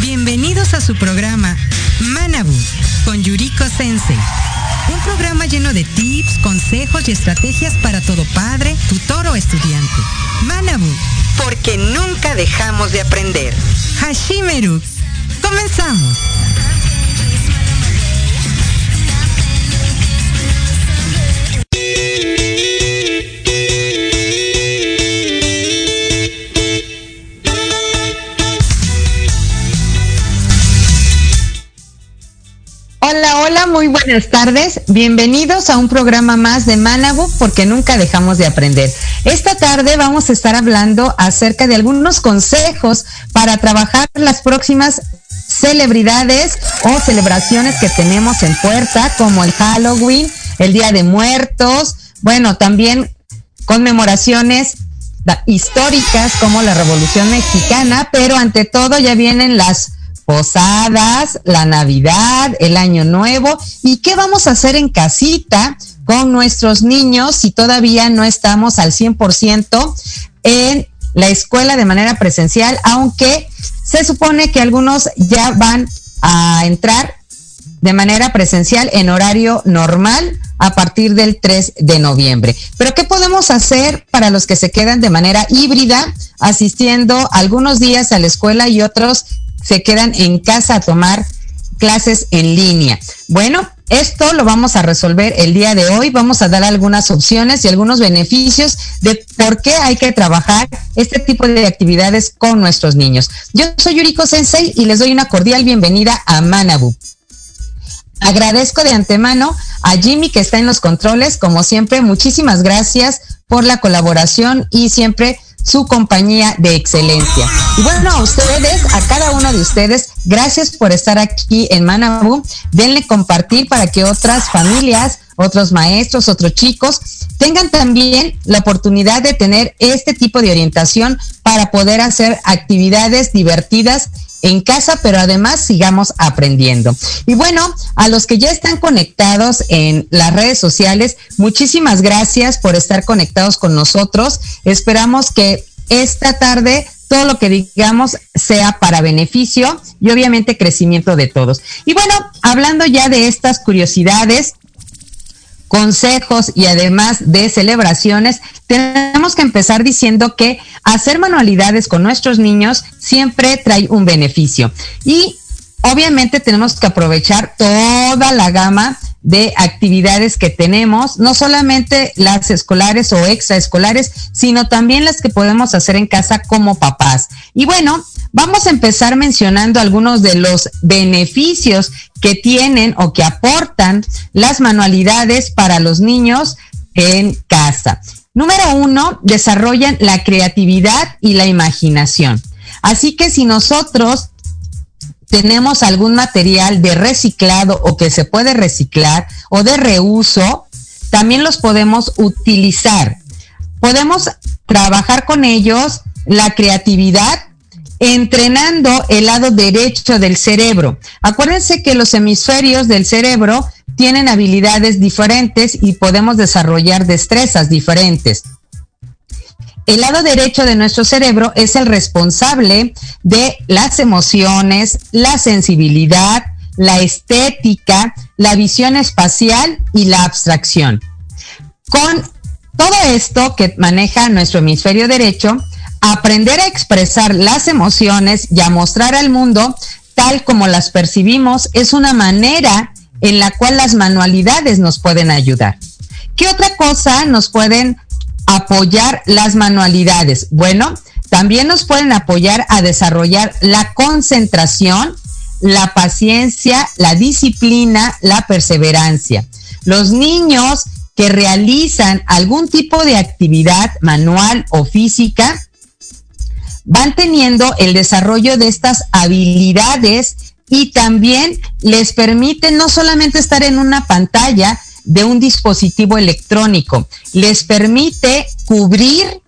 Bienvenidos a su programa Manabu con Yuriko Sensei. Un programa lleno de tips, consejos y estrategias para todo padre, tutor o estudiante. Manabu, porque nunca dejamos de aprender. Hashimeru, comenzamos. Buenas tardes. Bienvenidos a un programa más de Manabu porque nunca dejamos de aprender. Esta tarde vamos a estar hablando acerca de algunos consejos para trabajar las próximas celebridades o celebraciones que tenemos en puerta, como el Halloween, el Día de Muertos, bueno, también conmemoraciones históricas como la Revolución Mexicana, pero ante todo ya vienen las posadas, la Navidad, el Año Nuevo y qué vamos a hacer en casita con nuestros niños si todavía no estamos al 100% en la escuela de manera presencial, aunque se supone que algunos ya van a entrar de manera presencial en horario normal a partir del 3 de noviembre. Pero ¿qué podemos hacer para los que se quedan de manera híbrida, asistiendo algunos días a la escuela y otros se quedan en casa a tomar clases en línea. Bueno, esto lo vamos a resolver el día de hoy. Vamos a dar algunas opciones y algunos beneficios de por qué hay que trabajar este tipo de actividades con nuestros niños. Yo soy Yuriko Sensei y les doy una cordial bienvenida a Manabu. Agradezco de antemano a Jimmy que está en los controles. Como siempre, muchísimas gracias por la colaboración y siempre su compañía de excelencia. Y bueno, a ustedes, a cada uno de ustedes, gracias por estar aquí en Manabu. Denle compartir para que otras familias, otros maestros, otros chicos tengan también la oportunidad de tener este tipo de orientación para poder hacer actividades divertidas en casa, pero además sigamos aprendiendo. Y bueno, a los que ya están conectados en las redes sociales, muchísimas gracias por estar conectados con nosotros. Esperamos que esta tarde todo lo que digamos sea para beneficio y obviamente crecimiento de todos. Y bueno, hablando ya de estas curiosidades, consejos y además de celebraciones, tenemos que empezar diciendo que hacer manualidades con nuestros niños siempre trae un beneficio. Y obviamente tenemos que aprovechar toda la gama de actividades que tenemos, no solamente las escolares o extraescolares, sino también las que podemos hacer en casa como papás. Y bueno, Vamos a empezar mencionando algunos de los beneficios que tienen o que aportan las manualidades para los niños en casa. Número uno, desarrollan la creatividad y la imaginación. Así que si nosotros tenemos algún material de reciclado o que se puede reciclar o de reuso, también los podemos utilizar. Podemos trabajar con ellos la creatividad entrenando el lado derecho del cerebro. Acuérdense que los hemisferios del cerebro tienen habilidades diferentes y podemos desarrollar destrezas diferentes. El lado derecho de nuestro cerebro es el responsable de las emociones, la sensibilidad, la estética, la visión espacial y la abstracción. Con todo esto que maneja nuestro hemisferio derecho, aprender a expresar las emociones y a mostrar al mundo tal como las percibimos es una manera en la cual las manualidades nos pueden ayudar. ¿Qué otra cosa nos pueden apoyar las manualidades? Bueno, también nos pueden apoyar a desarrollar la concentración, la paciencia, la disciplina, la perseverancia. Los niños que realizan algún tipo de actividad manual o física van teniendo el desarrollo de estas habilidades y también les permite no solamente estar en una pantalla de un dispositivo electrónico, les permite cubrir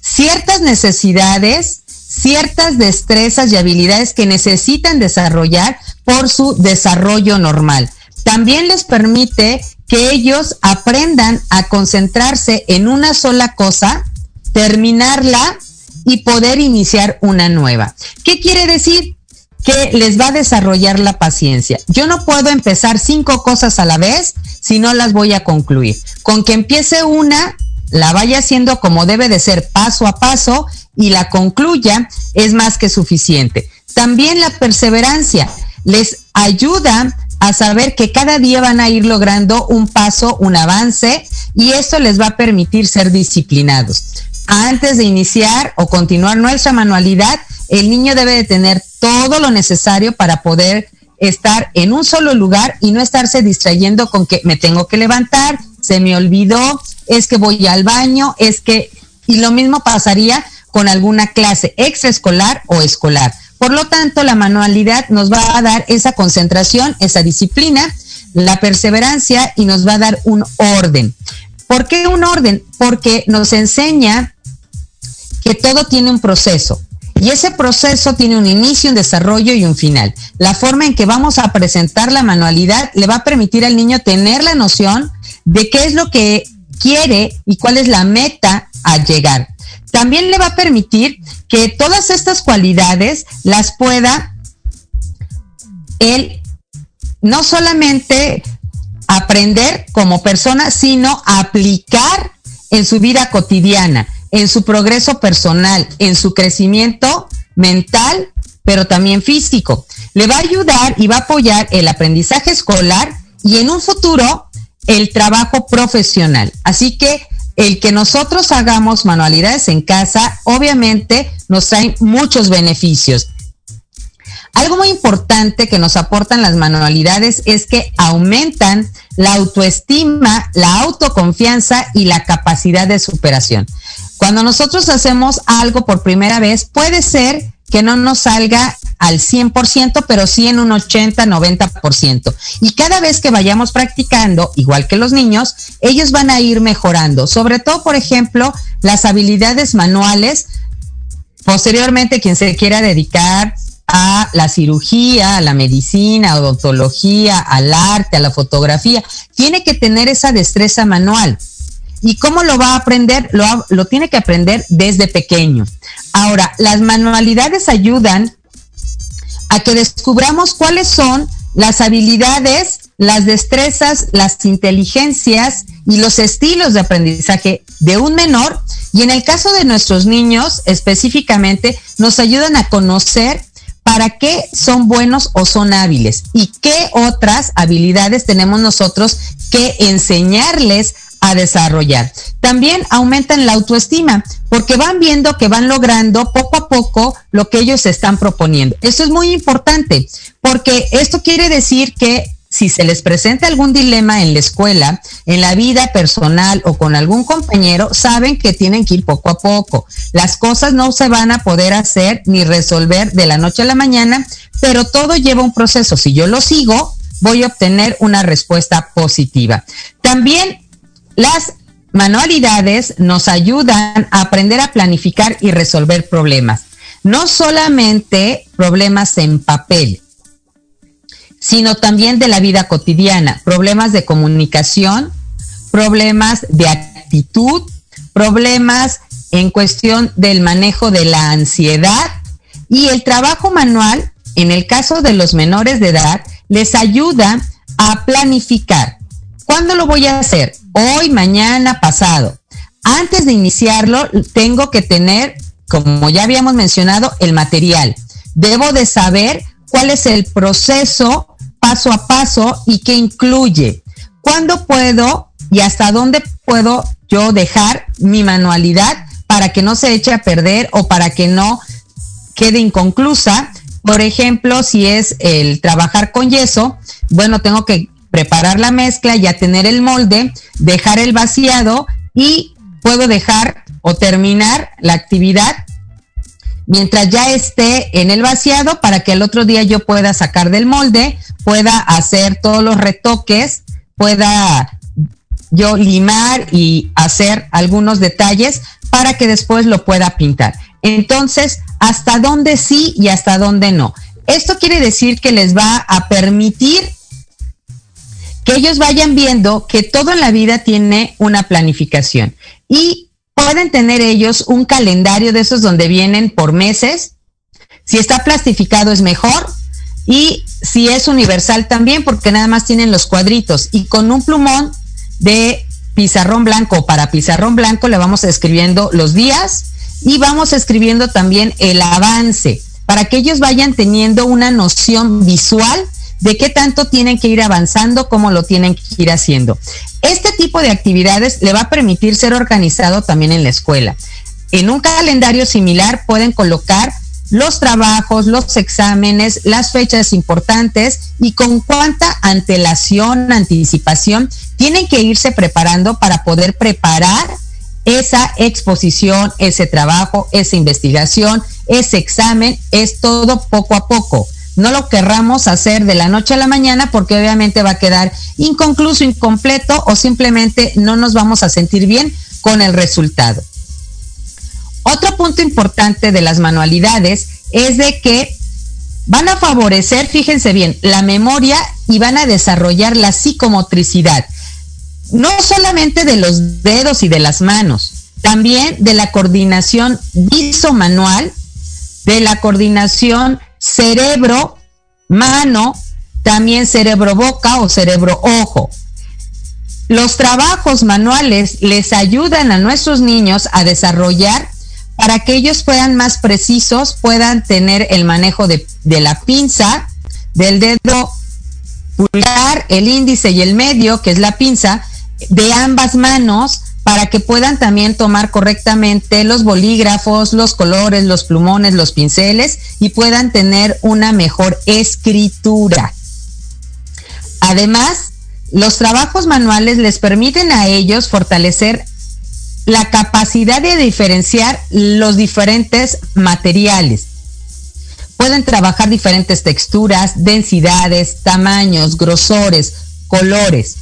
ciertas necesidades, ciertas destrezas y habilidades que necesitan desarrollar por su desarrollo normal. También les permite que ellos aprendan a concentrarse en una sola cosa, terminarla y poder iniciar una nueva. ¿Qué quiere decir? que les va a desarrollar la paciencia. Yo no puedo empezar cinco cosas a la vez si no las voy a concluir. Con que empiece una, la vaya haciendo como debe de ser paso a paso y la concluya es más que suficiente. También la perseverancia les ayuda a saber que cada día van a ir logrando un paso, un avance y esto les va a permitir ser disciplinados. Antes de iniciar o continuar nuestra manualidad, el niño debe de tener todo lo necesario para poder estar en un solo lugar y no estarse distrayendo con que me tengo que levantar, se me olvidó, es que voy al baño, es que... Y lo mismo pasaría con alguna clase extraescolar o escolar. Por lo tanto, la manualidad nos va a dar esa concentración, esa disciplina, la perseverancia y nos va a dar un orden. ¿Por qué un orden? Porque nos enseña que todo tiene un proceso. Y ese proceso tiene un inicio, un desarrollo y un final. La forma en que vamos a presentar la manualidad le va a permitir al niño tener la noción de qué es lo que quiere y cuál es la meta a llegar. También le va a permitir que todas estas cualidades las pueda él no solamente aprender como persona, sino aplicar en su vida cotidiana en su progreso personal, en su crecimiento mental, pero también físico. Le va a ayudar y va a apoyar el aprendizaje escolar y en un futuro el trabajo profesional. Así que el que nosotros hagamos manualidades en casa, obviamente nos trae muchos beneficios. Algo muy importante que nos aportan las manualidades es que aumentan la autoestima, la autoconfianza y la capacidad de superación. Cuando nosotros hacemos algo por primera vez, puede ser que no nos salga al 100%, pero sí en un 80, 90%. Y cada vez que vayamos practicando, igual que los niños, ellos van a ir mejorando. Sobre todo, por ejemplo, las habilidades manuales. Posteriormente, quien se quiera dedicar a la cirugía, a la medicina, a odontología, al arte, a la fotografía, tiene que tener esa destreza manual. ¿Y cómo lo va a aprender? Lo, lo tiene que aprender desde pequeño. Ahora, las manualidades ayudan a que descubramos cuáles son las habilidades, las destrezas, las inteligencias y los estilos de aprendizaje de un menor. Y en el caso de nuestros niños específicamente, nos ayudan a conocer para qué son buenos o son hábiles y qué otras habilidades tenemos nosotros que enseñarles a desarrollar. También aumentan la autoestima porque van viendo que van logrando poco a poco lo que ellos están proponiendo. Eso es muy importante porque esto quiere decir que si se les presenta algún dilema en la escuela, en la vida personal o con algún compañero, saben que tienen que ir poco a poco. Las cosas no se van a poder hacer ni resolver de la noche a la mañana, pero todo lleva un proceso. Si yo lo sigo, voy a obtener una respuesta positiva. También las manualidades nos ayudan a aprender a planificar y resolver problemas. No solamente problemas en papel, sino también de la vida cotidiana, problemas de comunicación, problemas de actitud, problemas en cuestión del manejo de la ansiedad y el trabajo manual, en el caso de los menores de edad, les ayuda a planificar. ¿Cuándo lo voy a hacer? hoy, mañana, pasado. Antes de iniciarlo, tengo que tener, como ya habíamos mencionado, el material. Debo de saber cuál es el proceso paso a paso y qué incluye. ¿Cuándo puedo y hasta dónde puedo yo dejar mi manualidad para que no se eche a perder o para que no quede inconclusa? Por ejemplo, si es el trabajar con yeso, bueno, tengo que preparar la mezcla, ya tener el molde, dejar el vaciado y puedo dejar o terminar la actividad mientras ya esté en el vaciado para que el otro día yo pueda sacar del molde, pueda hacer todos los retoques, pueda yo limar y hacer algunos detalles para que después lo pueda pintar. Entonces, hasta dónde sí y hasta dónde no. Esto quiere decir que les va a permitir que ellos vayan viendo que todo en la vida tiene una planificación. Y pueden tener ellos un calendario de esos donde vienen por meses. Si está plastificado es mejor. Y si es universal también, porque nada más tienen los cuadritos. Y con un plumón de pizarrón blanco para pizarrón blanco le vamos escribiendo los días y vamos escribiendo también el avance para que ellos vayan teniendo una noción visual de qué tanto tienen que ir avanzando, cómo lo tienen que ir haciendo. Este tipo de actividades le va a permitir ser organizado también en la escuela. En un calendario similar pueden colocar los trabajos, los exámenes, las fechas importantes y con cuánta antelación, anticipación tienen que irse preparando para poder preparar esa exposición, ese trabajo, esa investigación, ese examen, es todo poco a poco no lo querramos hacer de la noche a la mañana porque obviamente va a quedar inconcluso, incompleto o simplemente no nos vamos a sentir bien con el resultado. Otro punto importante de las manualidades es de que van a favorecer, fíjense bien, la memoria y van a desarrollar la psicomotricidad, no solamente de los dedos y de las manos, también de la coordinación visomanual, de la coordinación cerebro, mano, también cerebro boca o cerebro ojo. Los trabajos manuales les ayudan a nuestros niños a desarrollar para que ellos puedan más precisos, puedan tener el manejo de, de la pinza, del dedo pulgar, el índice y el medio, que es la pinza, de ambas manos, para que puedan también tomar correctamente los bolígrafos, los colores, los plumones, los pinceles y puedan tener una mejor escritura. Además, los trabajos manuales les permiten a ellos fortalecer la capacidad de diferenciar los diferentes materiales. Pueden trabajar diferentes texturas, densidades, tamaños, grosores, colores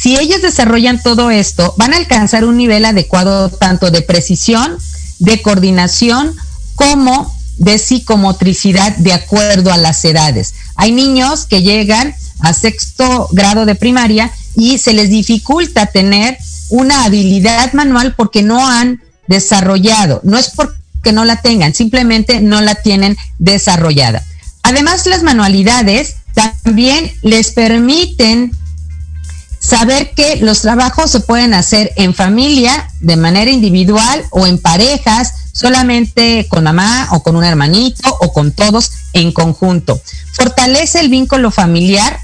si ellos desarrollan todo esto, van a alcanzar un nivel adecuado tanto de precisión, de coordinación, como de psicomotricidad de acuerdo a las edades. Hay niños que llegan a sexto grado de primaria y se les dificulta tener una habilidad manual porque no han desarrollado. No es porque no la tengan, simplemente no la tienen desarrollada. Además, las manualidades también les permiten saber que los trabajos se pueden hacer en familia, de manera individual o en parejas, solamente con mamá o con un hermanito o con todos en conjunto. Fortalece el vínculo familiar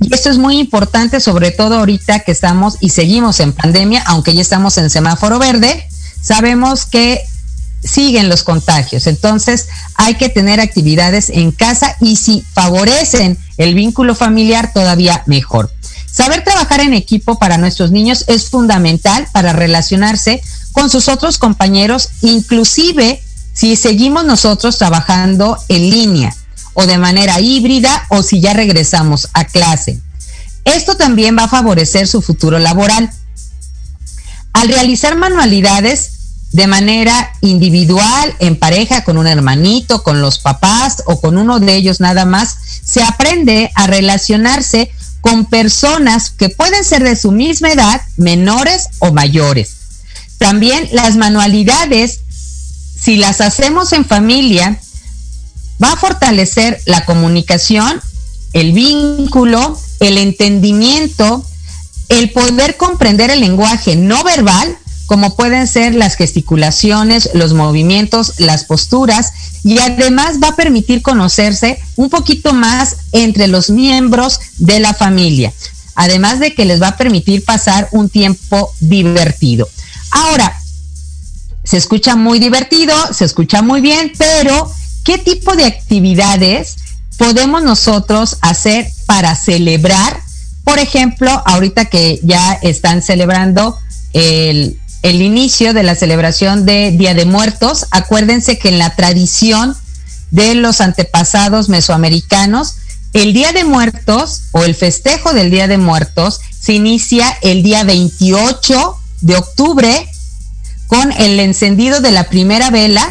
y esto es muy importante, sobre todo ahorita que estamos y seguimos en pandemia, aunque ya estamos en semáforo verde, sabemos que siguen los contagios. Entonces hay que tener actividades en casa y si favorecen el vínculo familiar, todavía mejor. Saber trabajar en equipo para nuestros niños es fundamental para relacionarse con sus otros compañeros, inclusive si seguimos nosotros trabajando en línea o de manera híbrida o si ya regresamos a clase. Esto también va a favorecer su futuro laboral. Al realizar manualidades de manera individual, en pareja, con un hermanito, con los papás o con uno de ellos nada más, se aprende a relacionarse con personas que pueden ser de su misma edad, menores o mayores. También las manualidades, si las hacemos en familia, va a fortalecer la comunicación, el vínculo, el entendimiento, el poder comprender el lenguaje no verbal como pueden ser las gesticulaciones, los movimientos, las posturas, y además va a permitir conocerse un poquito más entre los miembros de la familia, además de que les va a permitir pasar un tiempo divertido. Ahora, se escucha muy divertido, se escucha muy bien, pero ¿qué tipo de actividades podemos nosotros hacer para celebrar? Por ejemplo, ahorita que ya están celebrando el el inicio de la celebración de Día de Muertos. Acuérdense que en la tradición de los antepasados mesoamericanos, el Día de Muertos o el festejo del Día de Muertos se inicia el día 28 de octubre con el encendido de la primera vela,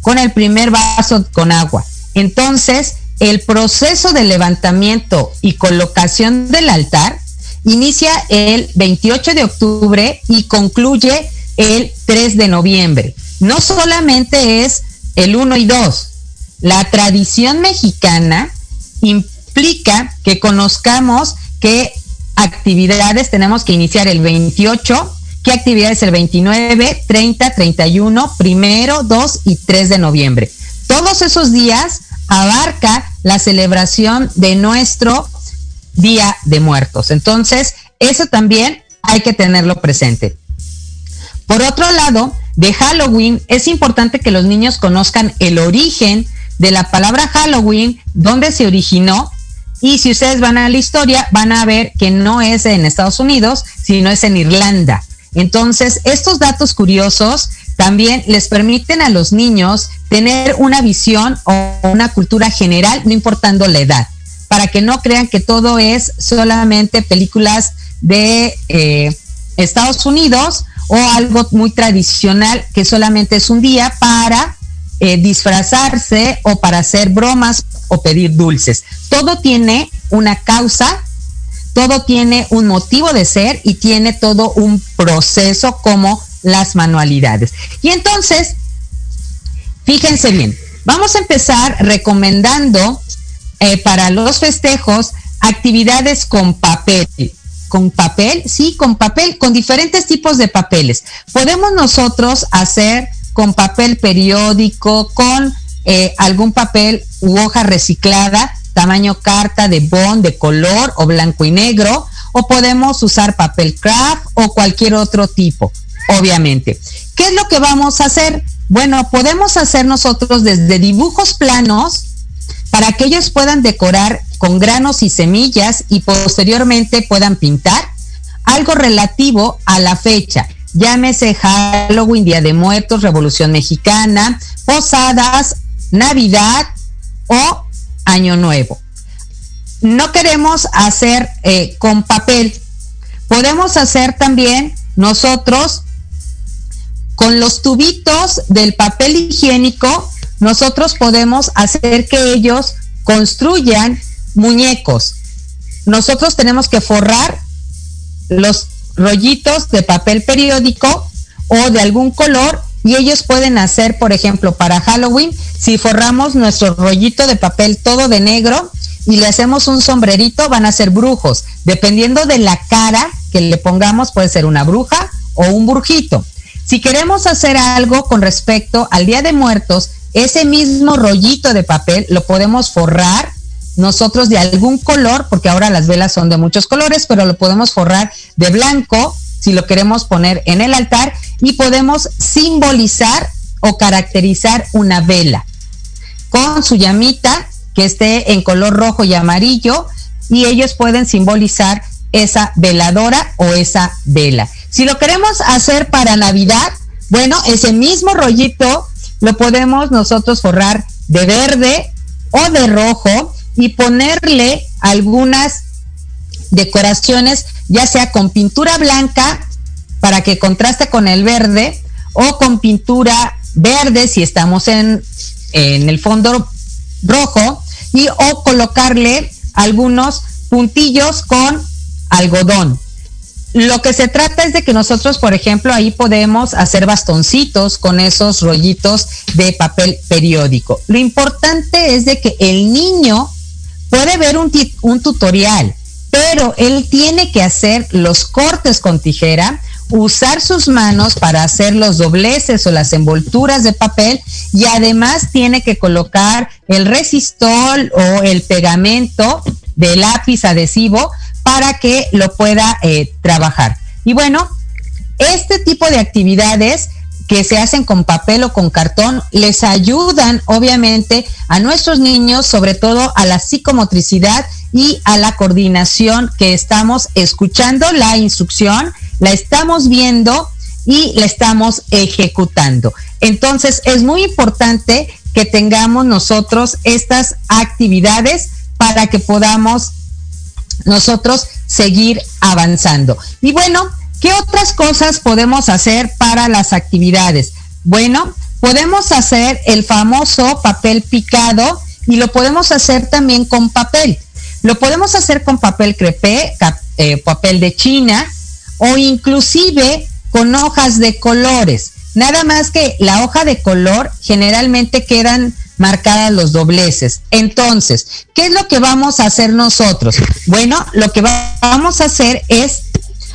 con el primer vaso con agua. Entonces, el proceso de levantamiento y colocación del altar inicia el 28 de octubre y concluye el 3 de noviembre. No solamente es el 1 y 2. La tradición mexicana implica que conozcamos qué actividades tenemos que iniciar el 28, qué actividades el 29, 30, 31, primero, 2 y 3 de noviembre. Todos esos días abarca la celebración de nuestro Día de Muertos. Entonces, eso también hay que tenerlo presente. Por otro lado, de Halloween es importante que los niños conozcan el origen de la palabra Halloween, dónde se originó. Y si ustedes van a la historia, van a ver que no es en Estados Unidos, sino es en Irlanda. Entonces, estos datos curiosos también les permiten a los niños tener una visión o una cultura general, no importando la edad, para que no crean que todo es solamente películas de eh, Estados Unidos o algo muy tradicional que solamente es un día para eh, disfrazarse o para hacer bromas o pedir dulces. Todo tiene una causa, todo tiene un motivo de ser y tiene todo un proceso como las manualidades. Y entonces, fíjense bien, vamos a empezar recomendando eh, para los festejos actividades con papel. Con papel, sí, con papel, con diferentes tipos de papeles. Podemos nosotros hacer con papel periódico, con eh, algún papel u hoja reciclada, tamaño carta de bond de color o blanco y negro, o podemos usar papel craft o cualquier otro tipo obviamente. ¿Qué es lo que vamos a hacer? Bueno, podemos hacer nosotros desde dibujos planos para que ellos puedan decorar con granos y semillas y posteriormente puedan pintar algo relativo a la fecha. Llámese Halloween, Día de Muertos, Revolución Mexicana, Posadas, Navidad o Año Nuevo. No queremos hacer eh, con papel. Podemos hacer también nosotros con los tubitos del papel higiénico, nosotros podemos hacer que ellos construyan muñecos. Nosotros tenemos que forrar los rollitos de papel periódico o de algún color y ellos pueden hacer, por ejemplo, para Halloween, si forramos nuestro rollito de papel todo de negro y le hacemos un sombrerito, van a ser brujos. Dependiendo de la cara que le pongamos, puede ser una bruja o un brujito. Si queremos hacer algo con respecto al Día de Muertos, ese mismo rollito de papel lo podemos forrar nosotros de algún color, porque ahora las velas son de muchos colores, pero lo podemos forrar de blanco si lo queremos poner en el altar y podemos simbolizar o caracterizar una vela con su llamita que esté en color rojo y amarillo y ellos pueden simbolizar esa veladora o esa vela. Si lo queremos hacer para Navidad, bueno, ese mismo rollito lo podemos nosotros forrar de verde o de rojo y ponerle algunas decoraciones, ya sea con pintura blanca para que contraste con el verde o con pintura verde si estamos en, en el fondo rojo y o colocarle algunos puntillos con algodón. Lo que se trata es de que nosotros, por ejemplo, ahí podemos hacer bastoncitos con esos rollitos de papel periódico. Lo importante es de que el niño puede ver un, un tutorial, pero él tiene que hacer los cortes con tijera, usar sus manos para hacer los dobleces o las envolturas de papel y además tiene que colocar el resistol o el pegamento de lápiz adhesivo para que lo pueda eh, trabajar. Y bueno, este tipo de actividades que se hacen con papel o con cartón les ayudan obviamente a nuestros niños, sobre todo a la psicomotricidad y a la coordinación que estamos escuchando la instrucción, la estamos viendo y la estamos ejecutando. Entonces es muy importante que tengamos nosotros estas actividades para que podamos nosotros seguir avanzando. Y bueno, ¿qué otras cosas podemos hacer para las actividades? Bueno, podemos hacer el famoso papel picado y lo podemos hacer también con papel. Lo podemos hacer con papel crepé, eh, papel de China o inclusive con hojas de colores. Nada más que la hoja de color generalmente quedan marcadas los dobleces. Entonces, ¿qué es lo que vamos a hacer nosotros? Bueno, lo que vamos a hacer es,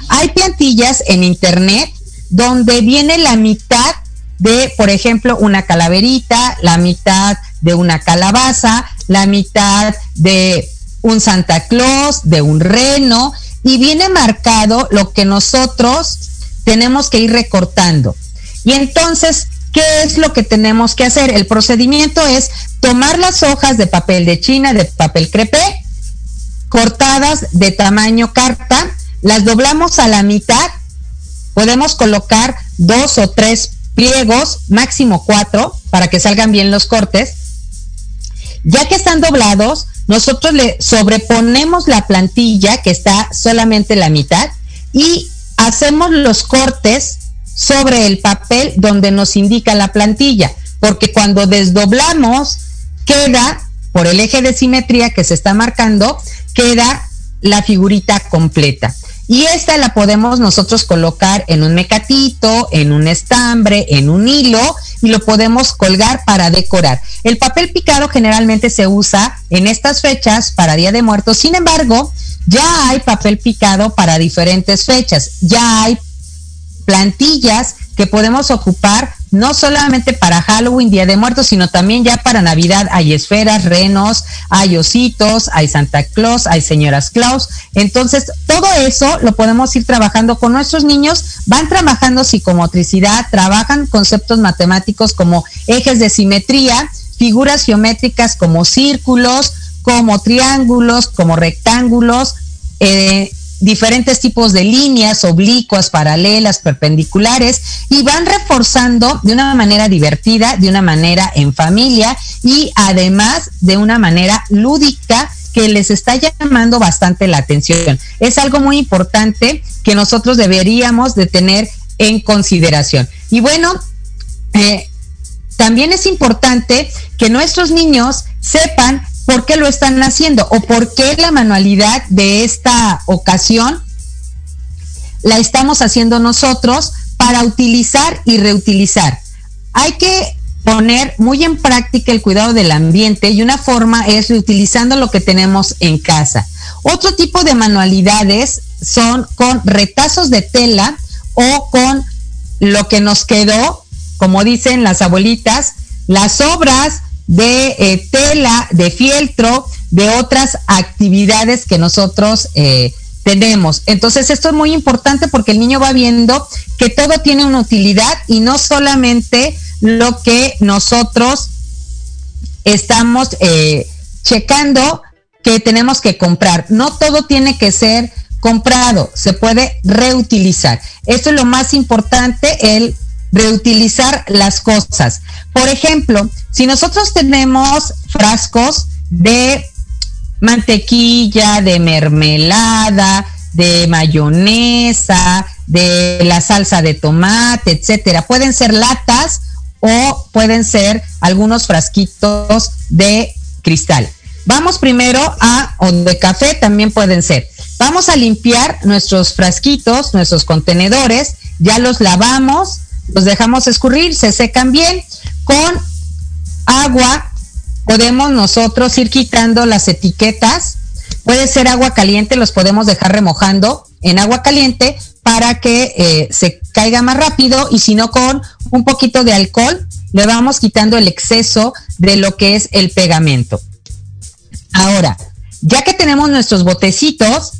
hay plantillas en internet donde viene la mitad de, por ejemplo, una calaverita, la mitad de una calabaza, la mitad de un Santa Claus, de un reno, y viene marcado lo que nosotros tenemos que ir recortando. Y entonces, ¿qué es lo que tenemos que hacer? El procedimiento es tomar las hojas de papel de China, de papel crepé, cortadas de tamaño carta, las doblamos a la mitad, podemos colocar dos o tres pliegos, máximo cuatro, para que salgan bien los cortes. Ya que están doblados, nosotros le sobreponemos la plantilla que está solamente la mitad y hacemos los cortes sobre el papel donde nos indica la plantilla, porque cuando desdoblamos queda, por el eje de simetría que se está marcando, queda la figurita completa. Y esta la podemos nosotros colocar en un mecatito, en un estambre, en un hilo y lo podemos colgar para decorar. El papel picado generalmente se usa en estas fechas para Día de Muertos. Sin embargo, ya hay papel picado para diferentes fechas. Ya hay plantillas que podemos ocupar no solamente para Halloween, Día de Muertos, sino también ya para Navidad. Hay esferas, renos, hay ositos, hay Santa Claus, hay señoras Claus. Entonces, todo eso lo podemos ir trabajando con nuestros niños. Van trabajando psicomotricidad, trabajan conceptos matemáticos como ejes de simetría, figuras geométricas como círculos, como triángulos, como rectángulos. Eh, diferentes tipos de líneas oblicuas, paralelas, perpendiculares y van reforzando de una manera divertida, de una manera en familia y además de una manera lúdica que les está llamando bastante la atención. Es algo muy importante que nosotros deberíamos de tener en consideración. Y bueno, eh, también es importante que nuestros niños sepan por qué lo están haciendo o por qué la manualidad de esta ocasión la estamos haciendo nosotros para utilizar y reutilizar. Hay que poner muy en práctica el cuidado del ambiente y una forma es reutilizando lo que tenemos en casa. Otro tipo de manualidades son con retazos de tela o con lo que nos quedó, como dicen las abuelitas, las obras de eh, tela, de fieltro, de otras actividades que nosotros eh, tenemos. Entonces esto es muy importante porque el niño va viendo que todo tiene una utilidad y no solamente lo que nosotros estamos eh, checando que tenemos que comprar. No todo tiene que ser comprado, se puede reutilizar. Esto es lo más importante, el reutilizar las cosas. Por ejemplo, si nosotros tenemos frascos de mantequilla, de mermelada, de mayonesa, de la salsa de tomate, etcétera, pueden ser latas o pueden ser algunos frasquitos de cristal. Vamos primero a, o de café también pueden ser. Vamos a limpiar nuestros frasquitos, nuestros contenedores, ya los lavamos, los dejamos escurrir, se secan bien. Con agua podemos nosotros ir quitando las etiquetas. Puede ser agua caliente, los podemos dejar remojando en agua caliente para que eh, se caiga más rápido y si no con un poquito de alcohol le vamos quitando el exceso de lo que es el pegamento. Ahora, ya que tenemos nuestros botecitos,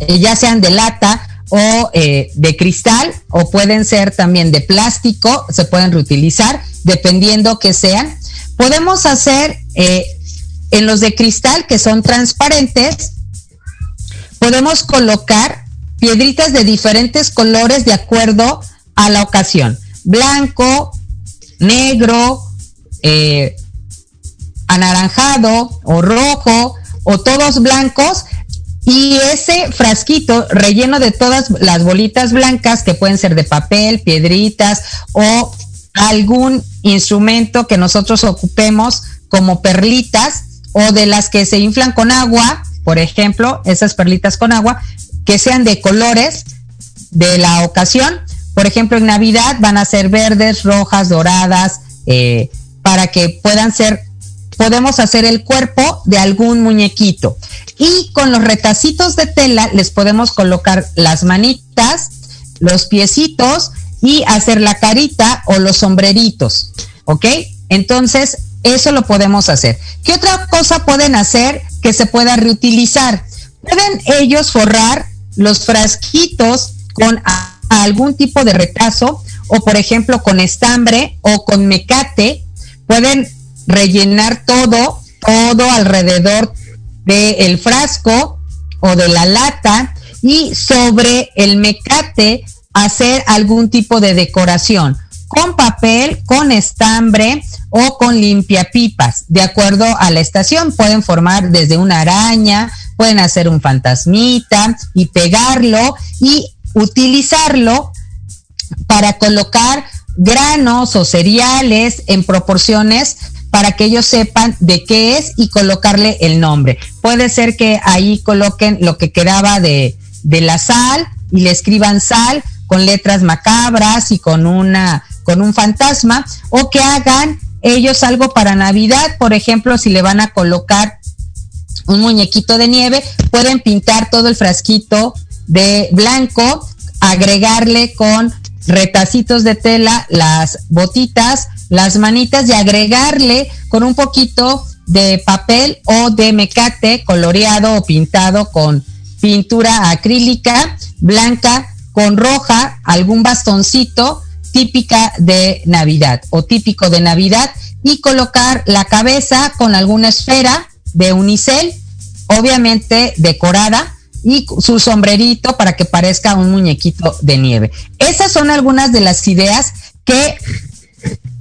eh, ya sean de lata o eh, de cristal o pueden ser también de plástico, se pueden reutilizar dependiendo que sean. Podemos hacer eh, en los de cristal que son transparentes, podemos colocar piedritas de diferentes colores de acuerdo a la ocasión. Blanco, negro, eh, anaranjado o rojo o todos blancos y ese frasquito relleno de todas las bolitas blancas que pueden ser de papel, piedritas o algún instrumento que nosotros ocupemos como perlitas o de las que se inflan con agua, por ejemplo, esas perlitas con agua, que sean de colores de la ocasión, Por ejemplo, en Navidad van a ser verdes, rojas, doradas, eh, para que puedan ser, podemos hacer el cuerpo de algún muñequito. Y con los retacitos de tela les podemos colocar las manitas, los piecitos y hacer la carita o los sombreritos. ¿Ok? Entonces, eso lo podemos hacer. ¿Qué otra cosa pueden hacer que se pueda reutilizar? Pueden ellos forrar los frasquitos con algún tipo de retazo o por ejemplo con estambre o con mecate. Pueden rellenar todo, todo alrededor del frasco o de la lata y sobre el mecate hacer algún tipo de decoración con papel, con estambre o con limpiapipas. De acuerdo a la estación, pueden formar desde una araña, pueden hacer un fantasmita y pegarlo y utilizarlo para colocar granos o cereales en proporciones para que ellos sepan de qué es y colocarle el nombre. Puede ser que ahí coloquen lo que quedaba de, de la sal y le escriban sal con letras macabras y con una con un fantasma o que hagan ellos algo para Navidad, por ejemplo, si le van a colocar un muñequito de nieve, pueden pintar todo el frasquito de blanco, agregarle con retacitos de tela las botitas, las manitas y agregarle con un poquito de papel o de mecate coloreado o pintado con pintura acrílica blanca con roja, algún bastoncito típica de Navidad o típico de Navidad y colocar la cabeza con alguna esfera de unicel, obviamente decorada, y su sombrerito para que parezca un muñequito de nieve. Esas son algunas de las ideas que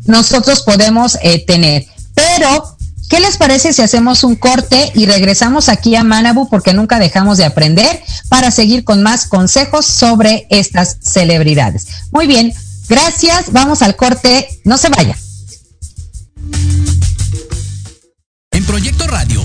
nosotros podemos eh, tener. Pero, ¿qué les parece si hacemos un corte y regresamos aquí a Manabu porque nunca dejamos de aprender para seguir con más consejos sobre estas celebridades? Muy bien, gracias, vamos al corte, no se vaya. En Proyecto Radio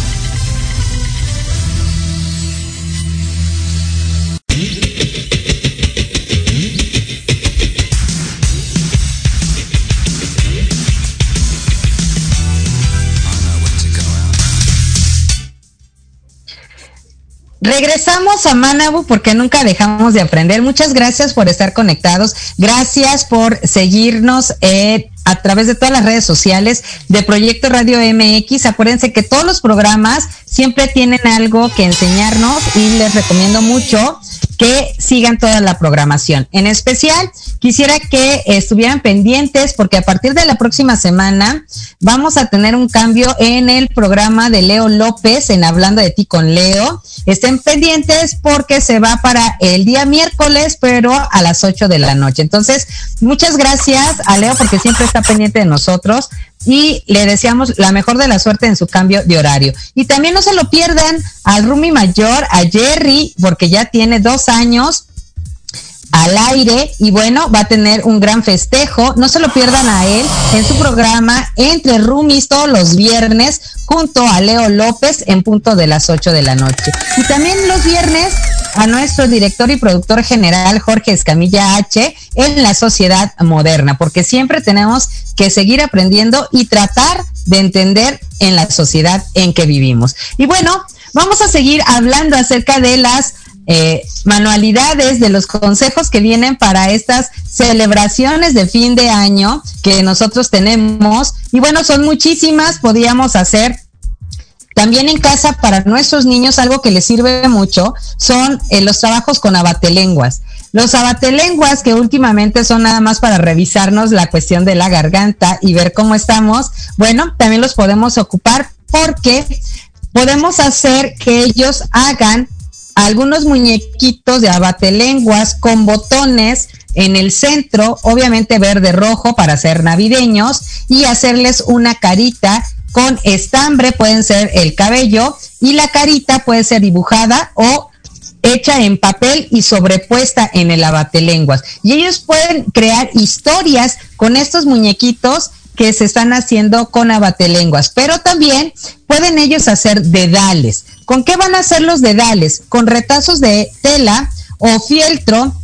Regresamos a Manabu porque nunca dejamos de aprender. Muchas gracias por estar conectados. Gracias por seguirnos eh, a través de todas las redes sociales de Proyecto Radio MX. Acuérdense que todos los programas siempre tienen algo que enseñarnos y les recomiendo mucho que sigan toda la programación. En especial, quisiera que estuvieran pendientes porque a partir de la próxima semana vamos a tener un cambio en el programa de Leo López en Hablando de ti con Leo. Estén pendientes porque se va para el día miércoles, pero a las 8 de la noche. Entonces, muchas gracias a Leo porque siempre está pendiente de nosotros y le deseamos la mejor de la suerte en su cambio de horario. Y también no se lo pierdan al Rumi Mayor, a Jerry, porque ya tiene dos años al aire y bueno, va a tener un gran festejo. No se lo pierdan a él en su programa Entre Rumis todos los viernes junto a Leo López en punto de las 8 de la noche. Y también los viernes a nuestro director y productor general Jorge Escamilla H en la sociedad moderna, porque siempre tenemos que seguir aprendiendo y tratar de entender en la sociedad en que vivimos. Y bueno, vamos a seguir hablando acerca de las eh, manualidades, de los consejos que vienen para estas celebraciones de fin de año que nosotros tenemos. Y bueno, son muchísimas, podíamos hacer también en casa para nuestros niños algo que les sirve mucho son eh, los trabajos con abatelenguas. Los abatelenguas que últimamente son nada más para revisarnos la cuestión de la garganta y ver cómo estamos, bueno, también los podemos ocupar porque podemos hacer que ellos hagan algunos muñequitos de abatelenguas con botones en el centro, obviamente verde rojo para ser navideños y hacerles una carita con estambre, pueden ser el cabello y la carita puede ser dibujada o hecha en papel y sobrepuesta en el abatelenguas. Y ellos pueden crear historias con estos muñequitos que se están haciendo con abatelenguas, pero también pueden ellos hacer dedales. ¿Con qué van a hacer los dedales? Con retazos de tela o fieltro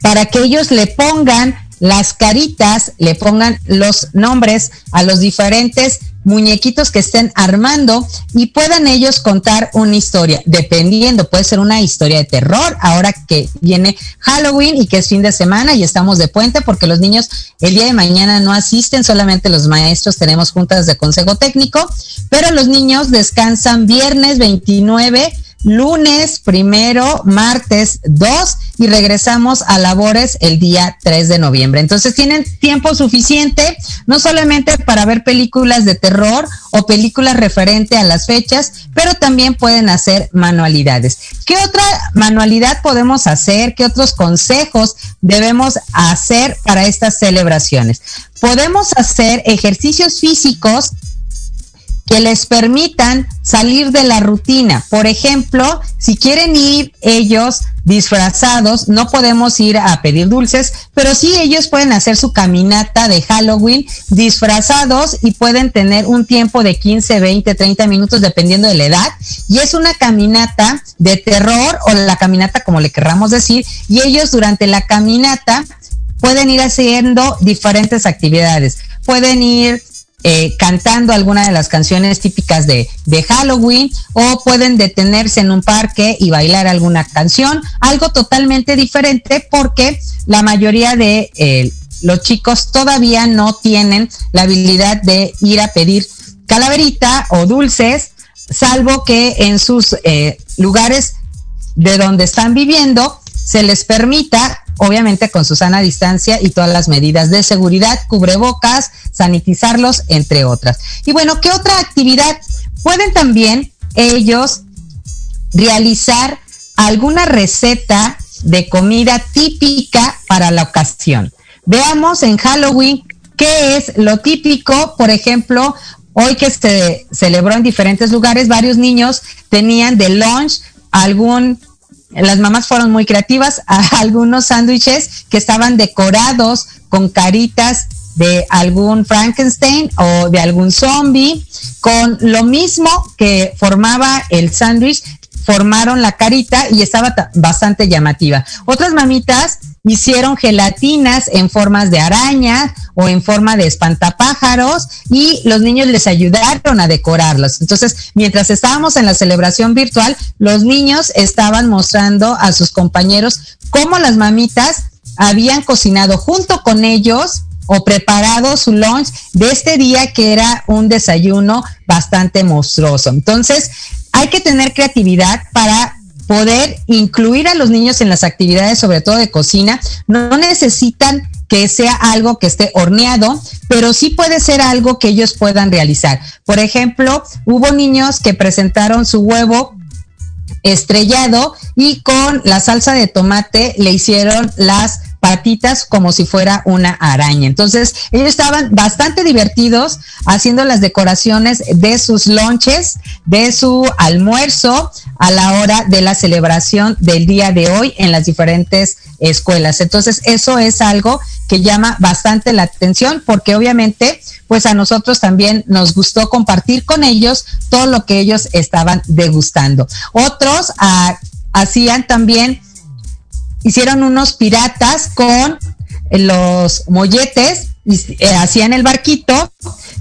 para que ellos le pongan las caritas, le pongan los nombres a los diferentes muñequitos que estén armando y puedan ellos contar una historia, dependiendo, puede ser una historia de terror, ahora que viene Halloween y que es fin de semana y estamos de puente porque los niños el día de mañana no asisten, solamente los maestros tenemos juntas de consejo técnico, pero los niños descansan viernes 29 lunes primero, martes 2 y regresamos a labores el día 3 de noviembre. Entonces tienen tiempo suficiente, no solamente para ver películas de terror o películas referente a las fechas, pero también pueden hacer manualidades. ¿Qué otra manualidad podemos hacer? ¿Qué otros consejos debemos hacer para estas celebraciones? Podemos hacer ejercicios físicos que les permitan salir de la rutina. Por ejemplo, si quieren ir ellos disfrazados, no podemos ir a pedir dulces, pero sí ellos pueden hacer su caminata de Halloween disfrazados y pueden tener un tiempo de 15, 20, 30 minutos dependiendo de la edad. Y es una caminata de terror o la caminata como le querramos decir. Y ellos durante la caminata pueden ir haciendo diferentes actividades. Pueden ir eh, cantando alguna de las canciones típicas de, Halloween o pueden detenerse en un parque y bailar alguna canción, algo totalmente diferente porque la mayoría de eh, los chicos todavía no tienen la habilidad de ir a pedir calaverita o dulces, salvo que en sus eh, lugares de donde están viviendo se les permita obviamente con su sana distancia y todas las medidas de seguridad, cubrebocas, sanitizarlos, entre otras. Y bueno, ¿qué otra actividad? Pueden también ellos realizar alguna receta de comida típica para la ocasión. Veamos en Halloween qué es lo típico, por ejemplo, hoy que se celebró en diferentes lugares, varios niños tenían de lunch algún las mamás fueron muy creativas, a algunos sándwiches que estaban decorados con caritas de algún Frankenstein o de algún zombie, con lo mismo que formaba el sándwich, formaron la carita y estaba bastante llamativa. Otras mamitas hicieron gelatinas en formas de araña o en forma de espantapájaros y los niños les ayudaron a decorarlos. Entonces, mientras estábamos en la celebración virtual, los niños estaban mostrando a sus compañeros cómo las mamitas habían cocinado junto con ellos o preparado su lunch de este día que era un desayuno bastante monstruoso. Entonces, hay que tener creatividad para poder incluir a los niños en las actividades, sobre todo de cocina. No necesitan que sea algo que esté horneado, pero sí puede ser algo que ellos puedan realizar. Por ejemplo, hubo niños que presentaron su huevo estrellado y con la salsa de tomate le hicieron las patitas como si fuera una araña. Entonces, ellos estaban bastante divertidos haciendo las decoraciones de sus lonches, de su almuerzo a la hora de la celebración del día de hoy en las diferentes escuelas. Entonces, eso es algo que llama bastante la atención porque obviamente, pues a nosotros también nos gustó compartir con ellos todo lo que ellos estaban degustando. Otros ah, hacían también hicieron unos piratas con los molletes, eh, hacían el barquito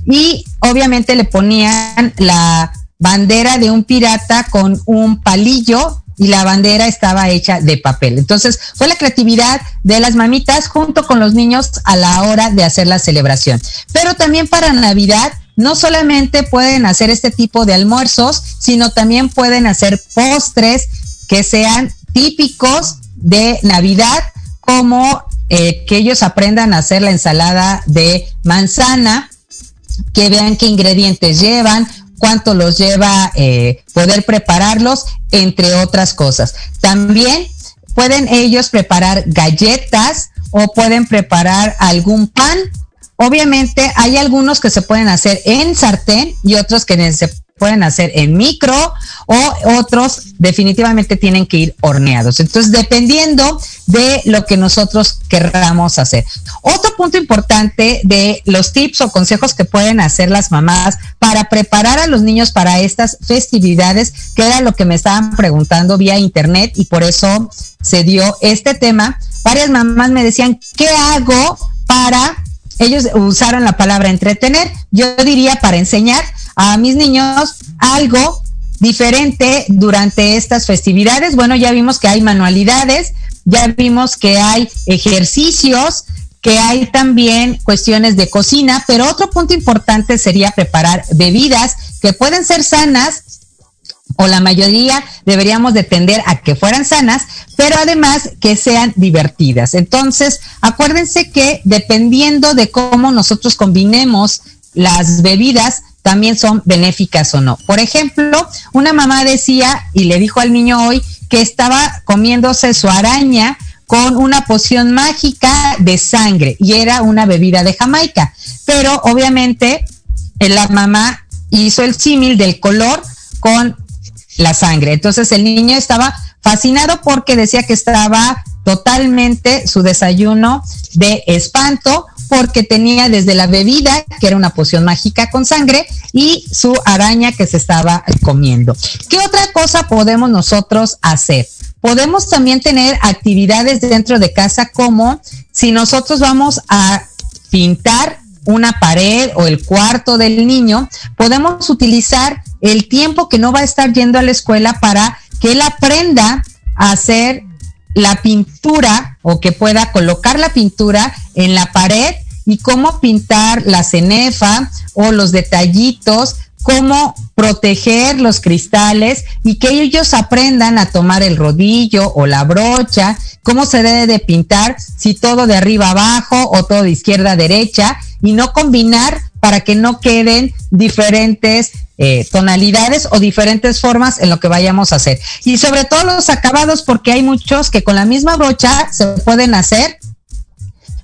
y obviamente le ponían la bandera de un pirata con un palillo y la bandera estaba hecha de papel. Entonces fue la creatividad de las mamitas junto con los niños a la hora de hacer la celebración. Pero también para Navidad no solamente pueden hacer este tipo de almuerzos, sino también pueden hacer postres que sean típicos de Navidad, como eh, que ellos aprendan a hacer la ensalada de manzana, que vean qué ingredientes llevan, cuánto los lleva eh, poder prepararlos, entre otras cosas. También pueden ellos preparar galletas o pueden preparar algún pan. Obviamente hay algunos que se pueden hacer en sartén y otros que se pueden hacer en micro o otros definitivamente tienen que ir horneados. Entonces, dependiendo de lo que nosotros querramos hacer. Otro punto importante de los tips o consejos que pueden hacer las mamás para preparar a los niños para estas festividades, que era lo que me estaban preguntando vía internet y por eso se dio este tema. Varias mamás me decían, ¿qué hago para ellos usaron la palabra entretener, yo diría para enseñar a mis niños algo diferente durante estas festividades. Bueno, ya vimos que hay manualidades, ya vimos que hay ejercicios, que hay también cuestiones de cocina, pero otro punto importante sería preparar bebidas que pueden ser sanas o la mayoría deberíamos de tender a que fueran sanas, pero además que sean divertidas. Entonces, acuérdense que dependiendo de cómo nosotros combinemos las bebidas, también son benéficas o no. Por ejemplo, una mamá decía y le dijo al niño hoy que estaba comiéndose su araña con una poción mágica de sangre y era una bebida de Jamaica. Pero obviamente la mamá hizo el símil del color con la sangre. Entonces el niño estaba fascinado porque decía que estaba totalmente su desayuno de espanto porque tenía desde la bebida, que era una poción mágica con sangre, y su araña que se estaba comiendo. ¿Qué otra cosa podemos nosotros hacer? Podemos también tener actividades dentro de casa como si nosotros vamos a pintar una pared o el cuarto del niño, podemos utilizar el tiempo que no va a estar yendo a la escuela para que él aprenda a hacer la pintura o que pueda colocar la pintura en la pared y cómo pintar la cenefa o los detallitos, cómo proteger los cristales y que ellos aprendan a tomar el rodillo o la brocha, cómo se debe de pintar, si todo de arriba abajo o todo de izquierda a derecha y no combinar para que no queden diferentes eh, tonalidades o diferentes formas en lo que vayamos a hacer. Y sobre todo los acabados, porque hay muchos que con la misma brocha se pueden hacer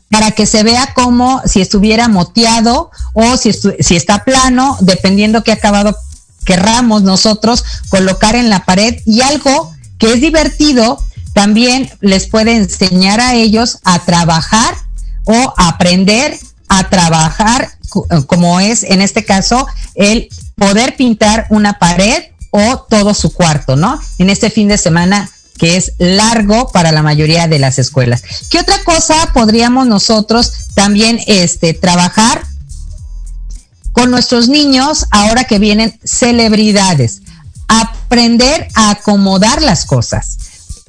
para que se vea como si estuviera moteado o si, si está plano, dependiendo qué acabado querramos nosotros colocar en la pared. Y algo que es divertido, también les puede enseñar a ellos a trabajar o aprender a trabajar, como es en este caso el poder pintar una pared o todo su cuarto, ¿no? En este fin de semana que es largo para la mayoría de las escuelas. ¿Qué otra cosa podríamos nosotros también este, trabajar con nuestros niños ahora que vienen celebridades? Aprender a acomodar las cosas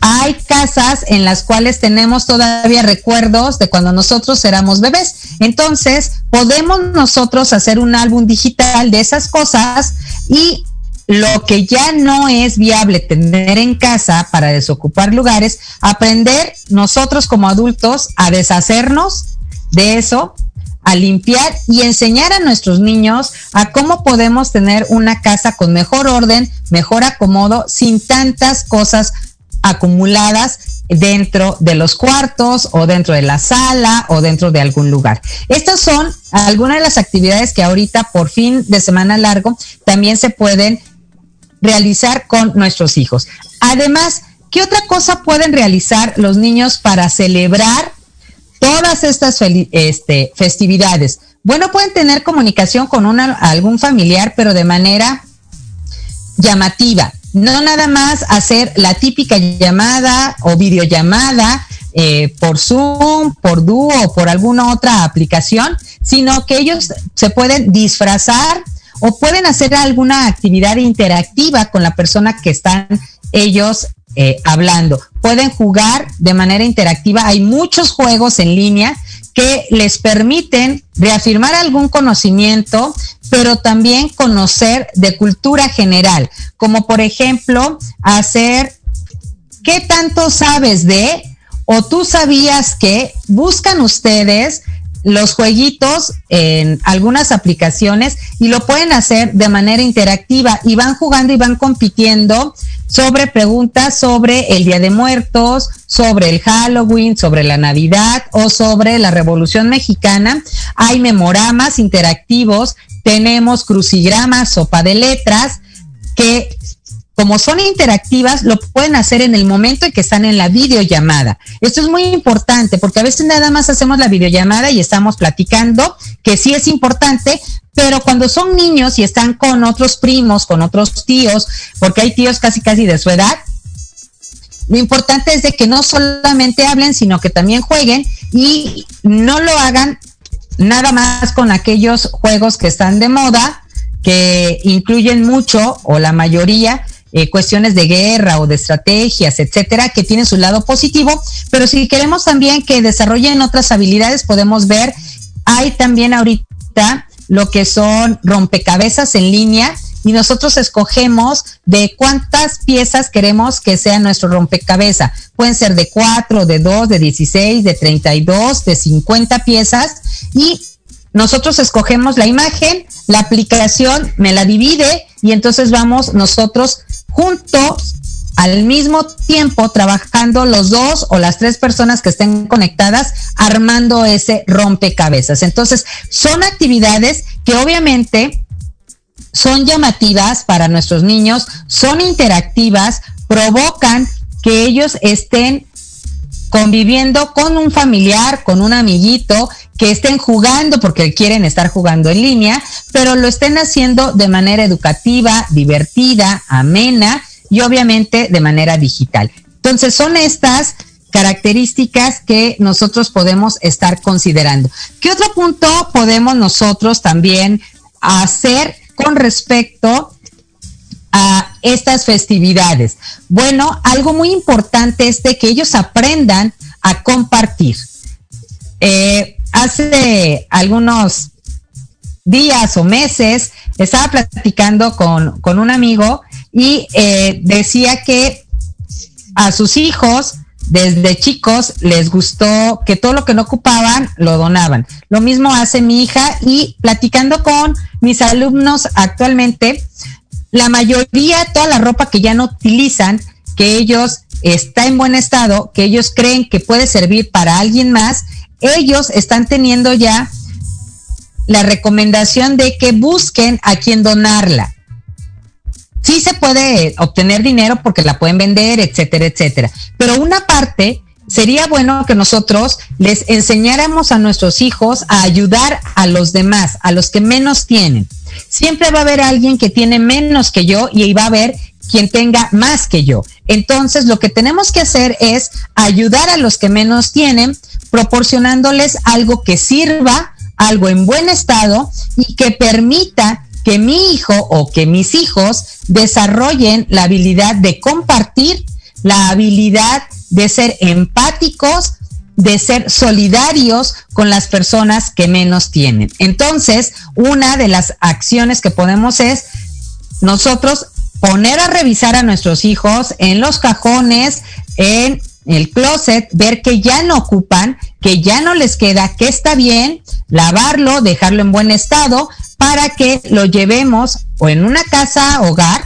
hay casas en las cuales tenemos todavía recuerdos de cuando nosotros éramos bebés. Entonces, podemos nosotros hacer un álbum digital de esas cosas y lo que ya no es viable tener en casa para desocupar lugares, aprender nosotros como adultos a deshacernos de eso, a limpiar y enseñar a nuestros niños a cómo podemos tener una casa con mejor orden, mejor acomodo, sin tantas cosas acumuladas dentro de los cuartos o dentro de la sala o dentro de algún lugar. Estas son algunas de las actividades que ahorita por fin de semana largo también se pueden realizar con nuestros hijos. Además, ¿qué otra cosa pueden realizar los niños para celebrar todas estas este, festividades? Bueno, pueden tener comunicación con algún familiar, pero de manera llamativa no nada más hacer la típica llamada o videollamada eh, por Zoom, por Duo o por alguna otra aplicación, sino que ellos se pueden disfrazar o pueden hacer alguna actividad interactiva con la persona que están ellos eh, hablando. Pueden jugar de manera interactiva. Hay muchos juegos en línea que les permiten reafirmar algún conocimiento, pero también conocer de cultura general, como por ejemplo hacer qué tanto sabes de o tú sabías que buscan ustedes los jueguitos en algunas aplicaciones y lo pueden hacer de manera interactiva y van jugando y van compitiendo sobre preguntas sobre el Día de Muertos, sobre el Halloween, sobre la Navidad o sobre la Revolución Mexicana. Hay memoramas interactivos, tenemos crucigramas, sopa de letras, que como son interactivas, lo pueden hacer en el momento en que están en la videollamada. Esto es muy importante porque a veces nada más hacemos la videollamada y estamos platicando, que sí es importante, pero cuando son niños y están con otros primos, con otros tíos, porque hay tíos casi casi de su edad, lo importante es de que no solamente hablen, sino que también jueguen y no lo hagan nada más con aquellos juegos que están de moda, que incluyen mucho o la mayoría eh, cuestiones de guerra o de estrategias, etcétera, que tienen su lado positivo, pero si queremos también que desarrollen otras habilidades, podemos ver, hay también ahorita lo que son rompecabezas en línea y nosotros escogemos de cuántas piezas queremos que sea nuestro rompecabezas. Pueden ser de cuatro, de dos, de 16, de 32, de 50 piezas y nosotros escogemos la imagen, la aplicación me la divide y entonces vamos nosotros juntos al mismo tiempo trabajando los dos o las tres personas que estén conectadas armando ese rompecabezas. Entonces, son actividades que obviamente son llamativas para nuestros niños, son interactivas, provocan que ellos estén conviviendo con un familiar, con un amiguito, que estén jugando porque quieren estar jugando en línea, pero lo estén haciendo de manera educativa, divertida, amena y obviamente de manera digital. Entonces son estas características que nosotros podemos estar considerando. ¿Qué otro punto podemos nosotros también hacer con respecto a estas festividades? Bueno, algo muy importante es de que ellos aprendan a compartir. Eh, hace algunos días o meses estaba platicando con, un amigo y eh, decía que a sus hijos desde chicos les gustó que todo lo que no ocupaban lo donaban. Lo mismo hace mi hija y platicando con mis alumnos actualmente, la mayoría, toda la ropa que ya no utilizan, que ellos está en buen estado, que ellos creen que puede servir para alguien más, ellos están teniendo ya la recomendación de que busquen a quien donarla. Sí se puede obtener dinero porque la pueden vender, etcétera, etcétera. Pero una parte sería bueno que nosotros les enseñáramos a nuestros hijos a ayudar a los demás, a los que menos tienen. Siempre va a haber alguien que tiene menos que yo y va a haber quien tenga más que yo. Entonces, lo que tenemos que hacer es ayudar a los que menos tienen, proporcionándoles algo que sirva, algo en buen estado y que permita que mi hijo o que mis hijos desarrollen la habilidad de compartir, la habilidad de ser empáticos, de ser solidarios con las personas que menos tienen. Entonces, una de las acciones que podemos es nosotros poner a revisar a nuestros hijos en los cajones, en el closet, ver que ya no ocupan, que ya no les queda, que está bien, lavarlo, dejarlo en buen estado para que lo llevemos o en una casa hogar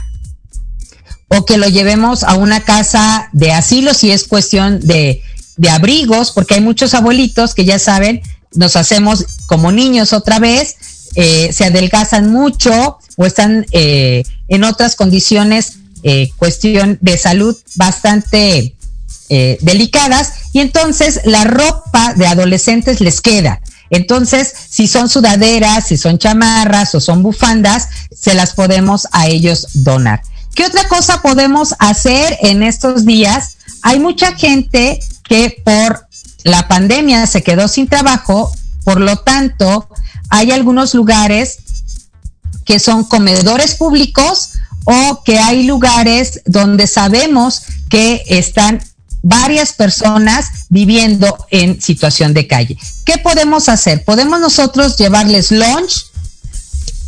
o que lo llevemos a una casa de asilo si es cuestión de, de abrigos, porque hay muchos abuelitos que ya saben, nos hacemos como niños otra vez, eh, se adelgazan mucho o están eh, en otras condiciones, eh, cuestión de salud bastante delicadas, y entonces la ropa de adolescentes les queda. Entonces, si son sudaderas, si son chamarras o son bufandas, se las podemos a ellos donar. ¿Qué otra cosa podemos hacer en estos días? Hay mucha gente que por la pandemia se quedó sin trabajo, por lo tanto, hay algunos lugares que son comedores públicos o que hay lugares donde sabemos que están varias personas viviendo en situación de calle. ¿Qué podemos hacer? Podemos nosotros llevarles lunch,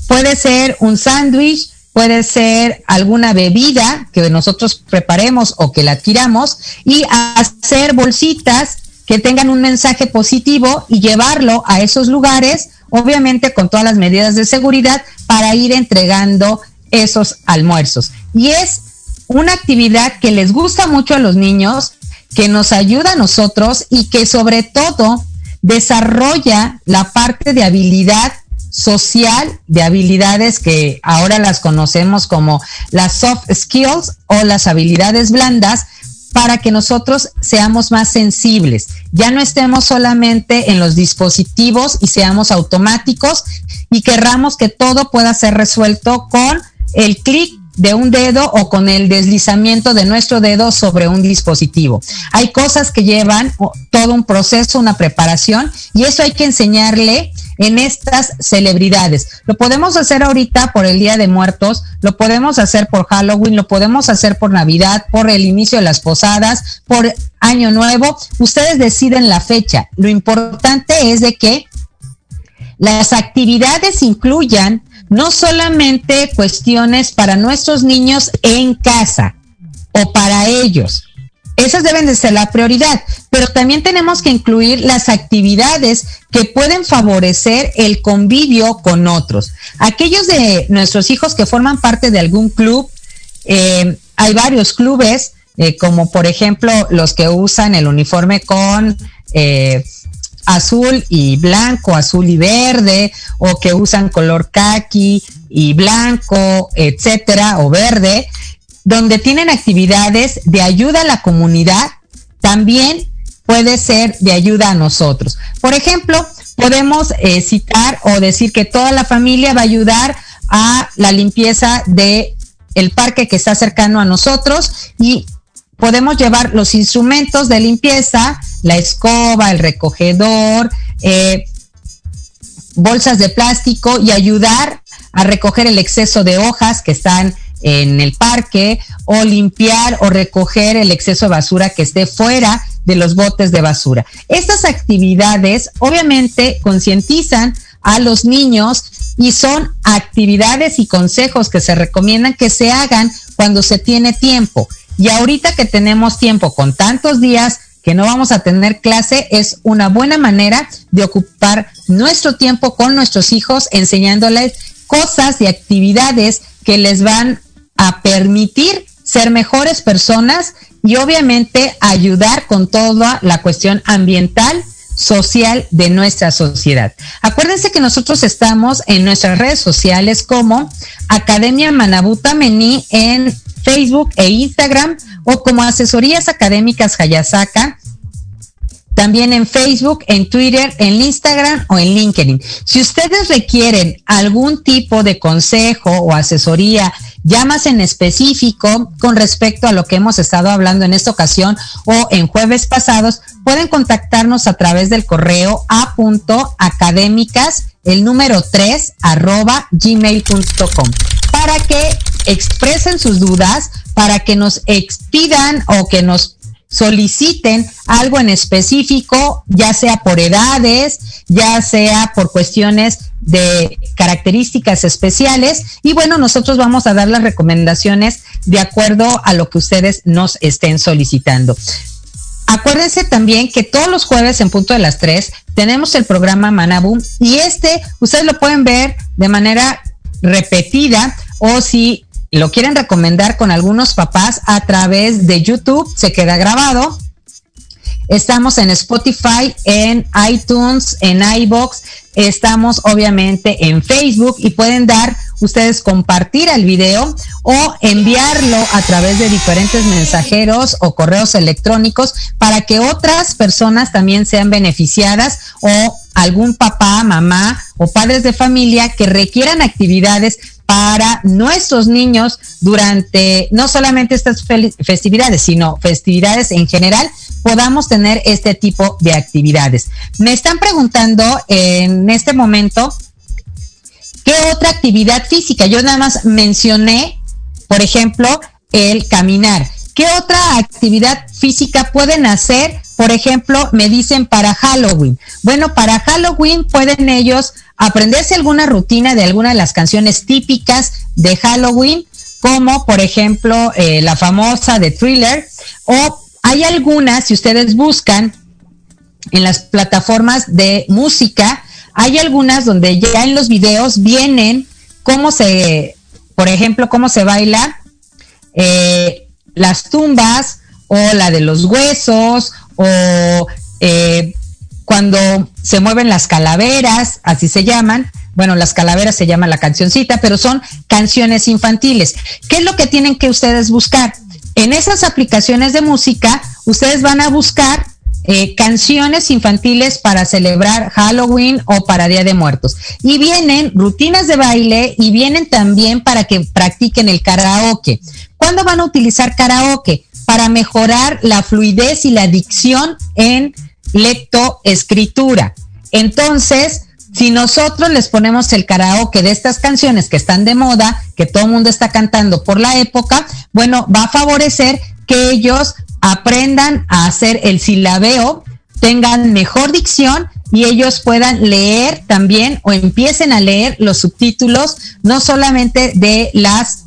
puede ser un sándwich, puede ser alguna bebida que nosotros preparemos o que la tiramos y hacer bolsitas que tengan un mensaje positivo y llevarlo a esos lugares obviamente con todas las medidas de seguridad para ir entregando esos almuerzos. Y es una actividad que les gusta mucho a los niños, que nos ayuda a nosotros y que sobre todo desarrolla la parte de habilidad social, de habilidades que ahora las conocemos como las soft skills o las habilidades blandas, para que nosotros seamos más sensibles. Ya no estemos solamente en los dispositivos y seamos automáticos y querramos que todo pueda ser resuelto con el clic de un dedo o con el deslizamiento de nuestro dedo sobre un dispositivo. Hay cosas que llevan todo un proceso, una preparación y eso hay que enseñarle en estas celebridades. Lo podemos hacer ahorita por el Día de Muertos, lo podemos hacer por Halloween, lo podemos hacer por Navidad, por el inicio de las posadas, por Año Nuevo. Ustedes deciden la fecha. Lo importante es de que las actividades incluyan no solamente cuestiones para nuestros niños en casa o para ellos, esas deben de ser la prioridad, pero también tenemos que incluir las actividades que pueden favorecer el convivio con otros. Aquellos de nuestros hijos que forman parte de algún club, eh, hay varios clubes, eh, como por ejemplo los que usan el uniforme con eh, azul y blanco, azul y verde, o que usan color kaki y blanco, etcétera, o verde donde tienen actividades de ayuda a la comunidad, también puede ser de ayuda a nosotros. Por ejemplo, podemos eh, citar o decir que toda la familia va a ayudar a la limpieza de el parque que está cercano a nosotros y podemos llevar los instrumentos de limpieza, la escoba, el recogedor, eh, bolsas de plástico y ayudar a recoger el exceso de hojas que están en el parque o limpiar o recoger el exceso de basura que esté fuera de los botes de basura. Estas actividades obviamente concientizan a los niños y son actividades y consejos que se recomiendan que se hagan cuando se tiene tiempo. Y ahorita que tenemos tiempo con tantos días que no vamos a tener clase, es una buena manera de ocupar nuestro tiempo con nuestros hijos enseñándoles cosas y actividades que les van a permitir ser mejores personas y obviamente ayudar con toda la cuestión ambiental, social de nuestra sociedad. Acuérdense que nosotros estamos en nuestras redes sociales como Academia Manabuta Mení en Facebook e Instagram o como Asesorías Académicas Hayasaka también en Facebook, en Twitter, en Instagram o en LinkedIn. Si ustedes requieren algún tipo de consejo o asesoría ya más en específico con respecto a lo que hemos estado hablando en esta ocasión o en jueves pasados, pueden contactarnos a través del correo a.académicas, el número 3, arroba gmail.com, para que expresen sus dudas, para que nos expidan o que nos soliciten algo en específico, ya sea por edades, ya sea por cuestiones de características especiales. Y bueno, nosotros vamos a dar las recomendaciones de acuerdo a lo que ustedes nos estén solicitando. Acuérdense también que todos los jueves en punto de las 3 tenemos el programa Manaboom y este ustedes lo pueden ver de manera repetida o si lo quieren recomendar con algunos papás a través de YouTube, se queda grabado. Estamos en Spotify, en iTunes, en iBox, estamos obviamente en Facebook y pueden dar ustedes compartir el video o enviarlo a través de diferentes mensajeros o correos electrónicos para que otras personas también sean beneficiadas o algún papá, mamá o padres de familia que requieran actividades para nuestros niños durante no solamente estas festividades, sino festividades en general, podamos tener este tipo de actividades. Me están preguntando en este momento, ¿qué otra actividad física? Yo nada más mencioné, por ejemplo, el caminar. ¿Qué otra actividad física pueden hacer? Por ejemplo, me dicen para Halloween. Bueno, para Halloween pueden ellos aprenderse alguna rutina de alguna de las canciones típicas de Halloween, como por ejemplo eh, la famosa de Thriller, o hay algunas, si ustedes buscan en las plataformas de música, hay algunas donde ya en los videos vienen cómo se, por ejemplo, cómo se baila eh, las tumbas o la de los huesos o eh, cuando se mueven las calaveras, así se llaman. Bueno, las calaveras se llama la cancioncita, pero son canciones infantiles. ¿Qué es lo que tienen que ustedes buscar? En esas aplicaciones de música, ustedes van a buscar eh, canciones infantiles para celebrar Halloween o para Día de Muertos. Y vienen rutinas de baile y vienen también para que practiquen el karaoke. ¿Cuándo van a utilizar karaoke? Para mejorar la fluidez y la dicción en lectoescritura. Entonces, si nosotros les ponemos el karaoke de estas canciones que están de moda, que todo el mundo está cantando por la época, bueno, va a favorecer que ellos aprendan a hacer el silabeo, tengan mejor dicción y ellos puedan leer también o empiecen a leer los subtítulos, no solamente de las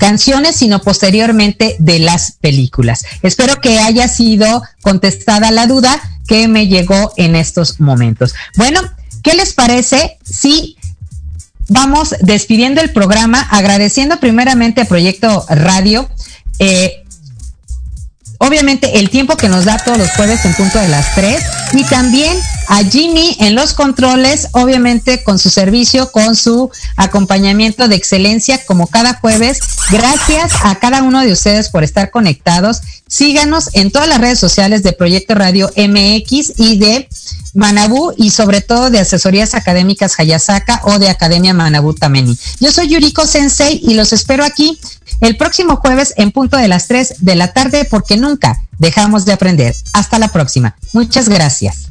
canciones, sino posteriormente de las películas. Espero que haya sido contestada la duda que me llegó en estos momentos. Bueno, ¿qué les parece si vamos despidiendo el programa agradeciendo primeramente a Proyecto Radio? Eh, obviamente el tiempo que nos da todos los jueves en punto de las 3 y también a Jimmy en los controles, obviamente con su servicio, con su acompañamiento de excelencia como cada jueves. Gracias a cada uno de ustedes por estar conectados. Síganos en todas las redes sociales de Proyecto Radio MX y de Manabú y sobre todo de asesorías académicas Hayasaka o de Academia Manabú Tameni. Yo soy Yuriko Sensei y los espero aquí el próximo jueves en punto de las 3 de la tarde porque nunca dejamos de aprender. Hasta la próxima. Muchas gracias.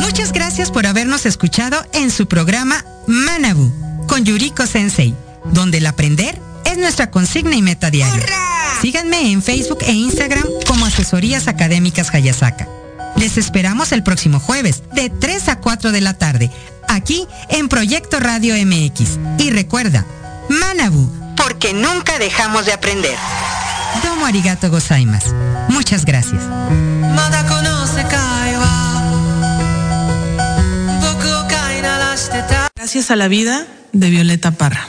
Muchas gracias por habernos escuchado en su programa Manabu con Yuriko Sensei, donde el aprender es nuestra consigna y meta diaria. Síganme en Facebook e Instagram como Asesorías Académicas Hayasaka. Les esperamos el próximo jueves de 3 a 4 de la tarde, aquí en Proyecto Radio MX. Y recuerda, Manabu, porque nunca dejamos de aprender. Domo arigato gozaimasu. Muchas gracias. Gracias a la vida de Violeta Parra.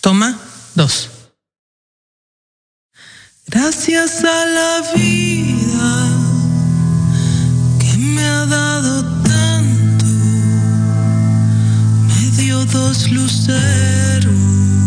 Toma dos. Gracias a la vida que me ha dado tanto, me dio dos luceros